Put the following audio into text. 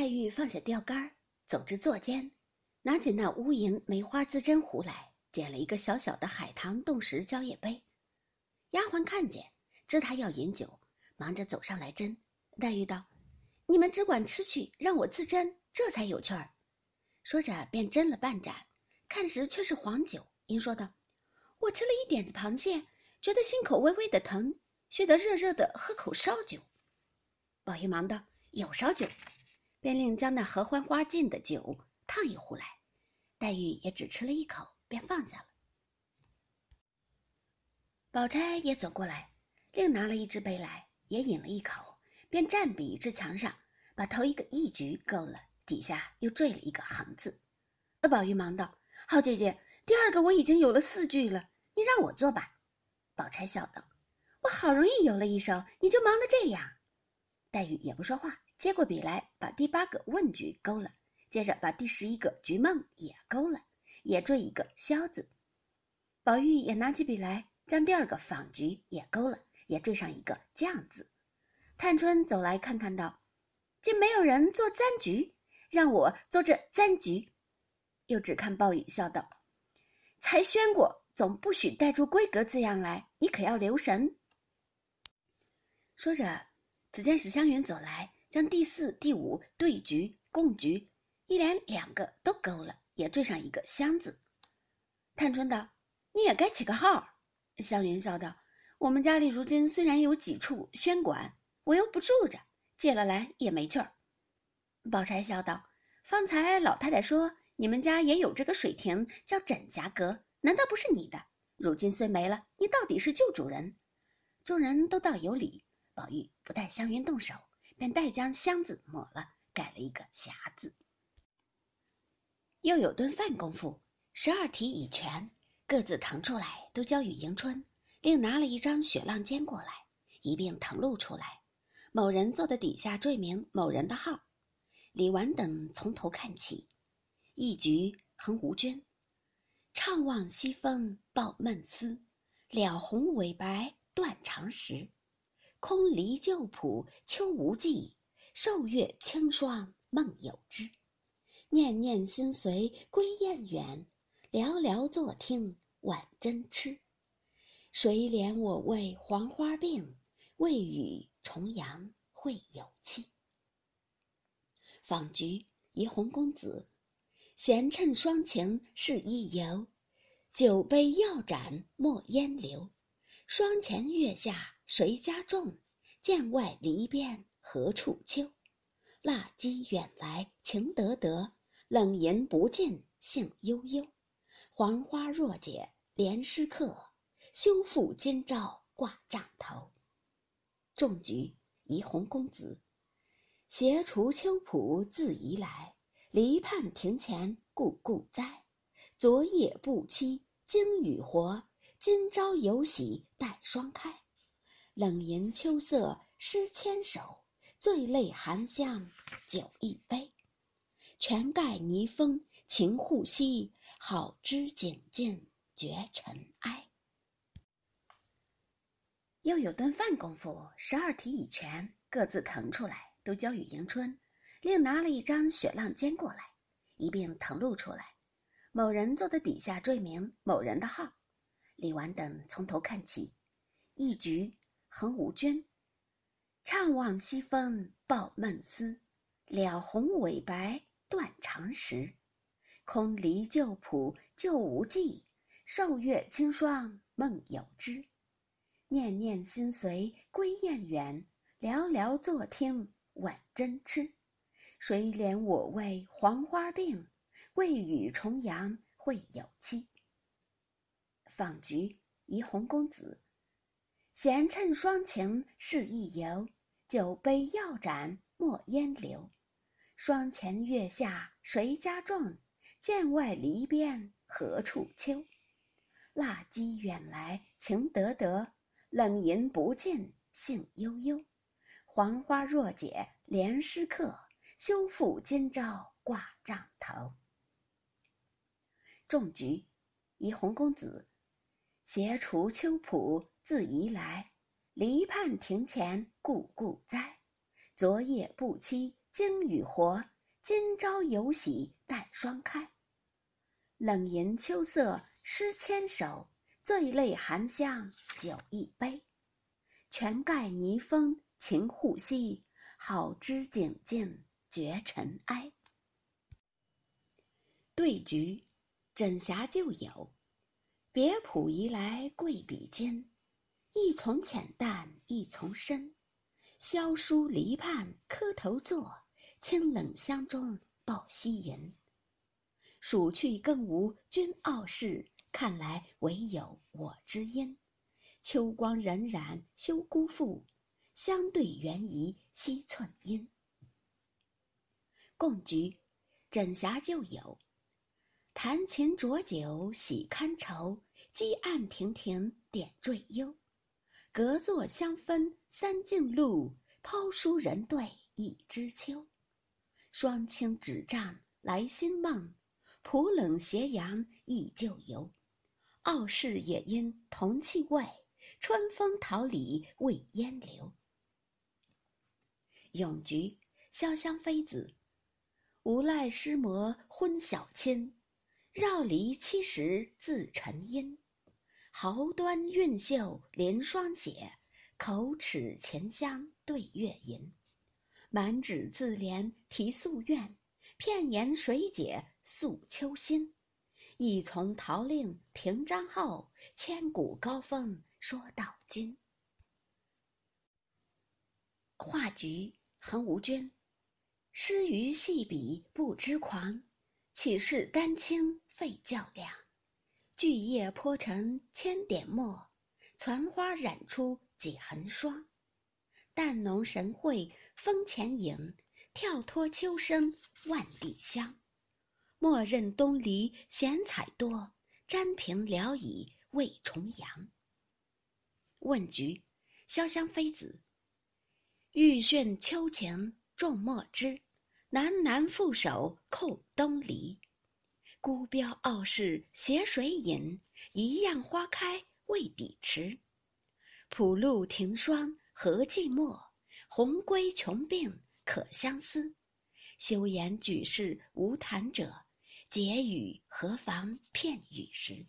黛玉放下钓竿，走至座间，拿起那乌银梅花自针壶来，捡了一个小小的海棠冻石蕉叶杯。丫鬟看见，知她要饮酒，忙着走上来斟。黛玉道：“你们只管吃去，让我自斟，这才有趣儿。”说着便斟了半盏，看时却是黄酒。因说道：“我吃了一点子螃蟹，觉得心口微微的疼，须得热热的喝口烧酒。”宝玉忙道：“有烧酒。”便令将那合欢花浸的酒烫一壶来，黛玉也只吃了一口，便放下了。宝钗也走过来，另拿了一只杯来，也饮了一口，便蘸笔至墙上，把头一个一局勾了，底下又缀了一个横字。宝玉忙道：“好姐姐，第二个我已经有了四句了，你让我做吧。”宝钗笑道：“我好容易有了一首，你就忙得这样。”黛玉也不说话。接过笔来，把第八个问句勾了，接着把第十一个菊梦也勾了，也缀一个萧字。宝玉也拿起笔来，将第二个仿菊也勾了，也缀上一个酱字。探春走来看看道：“竟没有人做簪菊，让我做这簪菊。”又只看宝玉笑道：“才宣过，总不许带出闺阁字样来，你可要留神。”说着，只见史湘云走来。将第四、第五对局、共局一连两个都勾了，也缀上一个箱子。探春道：“你也该起个号。”湘云笑道：“我们家里如今虽然有几处轩馆，我又不住着，借了来也没趣儿。”宝钗笑道：“方才老太太说你们家也有这个水亭，叫枕霞阁，难道不是你的？如今虽没了，你到底是旧主人。”众人都道有理，宝玉不待湘云动手。便代将箱子抹了，改了一个匣子。又有顿饭功夫，十二题已全，各自腾出来，都交与迎春，另拿了一张雪浪笺过来，一并誊录出来。某人坐的底下缀明某人的号。李纨等从头看起，一局横无君，怅望西风抱闷思，了红尾白断肠时。空离旧谱秋无际，瘦月清霜梦有之。念念心随归雁远，寥寥坐听晚针痴。谁怜我为黄花病？未与重阳会有期。访菊怡红公子，闲趁双情是一游。酒杯要盏莫烟流，霜前月下。谁家种？剑外篱边何处秋？蜡鸡远来情得得，冷饮不尽兴悠悠。黄花若解怜诗客，休负今朝挂帐头。种菊怡红公子，携锄秋浦自移来，篱畔庭前故故栽。昨夜不期经雨活，今朝有喜待霜开。冷吟秋色诗千首，醉泪含香酒一杯。泉盖泥封情互惜，好知景尽绝尘埃。又有顿饭功夫，十二题已全，各自腾出来，都交与迎春，另拿了一张雪浪笺过来，一并腾露出来。某人坐的底下缀明某人的号。李纨等从头看起，一局。横无君，怅望西风抱闷思，了红尾白断肠时。空离旧谱旧无迹，瘦月清霜梦有之。念念心随归雁远，寥寥坐听晚针痴。谁怜我为黄花病？未与重阳会有期。访菊怡红公子。闲趁双晴是一游，酒杯要盏莫烟流。霜前月下谁家种？剑外篱边何处秋？蜡鸡远来情得得，冷吟不尽兴悠悠。黄花若解怜诗客，休负今朝挂帐头。种菊，怡红公子，携锄秋浦。自移来，篱畔庭前故故栽。昨夜不期经与活，今朝有喜待双开。冷吟秋色诗千首，醉泪含香酒一杯。泉盖泥封情互惜，好知景静绝尘埃。对局，枕霞旧友，别浦移来贵比肩，一从浅淡一从深。萧疏篱畔磕头坐，清冷香中抱膝吟。暑去更无君傲视，看来唯有我知音。秋光荏苒休辜负，相对缘宜惜寸阴。共菊，枕霞旧友，弹琴酌酒喜堪愁，积案亭亭点缀幽。隔座相分三径路，抛书人对一枝秋。双清纸帐来新梦，浦冷斜阳忆旧游。傲视也因同气味，春风桃李未烟流。咏菊，潇湘妃子。无赖诗魔昏晓亲，绕篱七十自沉阴。毫端韵秀临霜写，口齿前香对月吟。满纸自怜题夙愿，片言谁解诉秋心？一从陶令平章后，千古高峰说到今。画菊，横无君。诗余细笔不知狂，岂是丹青费较量？巨叶泼成千点墨，攒花染出几痕霜。淡浓神会风前影，跳脱秋声万里香。莫认东篱闲采多，沾屏聊以慰重阳。问菊，潇湘妃子。欲炫秋情重墨汁，喃喃负手控东篱。孤标傲世携谁饮？一样花开为底迟。浦路停霜何寂寞？鸿归穷病可相思。休言举世无谈者，解语何妨片语时。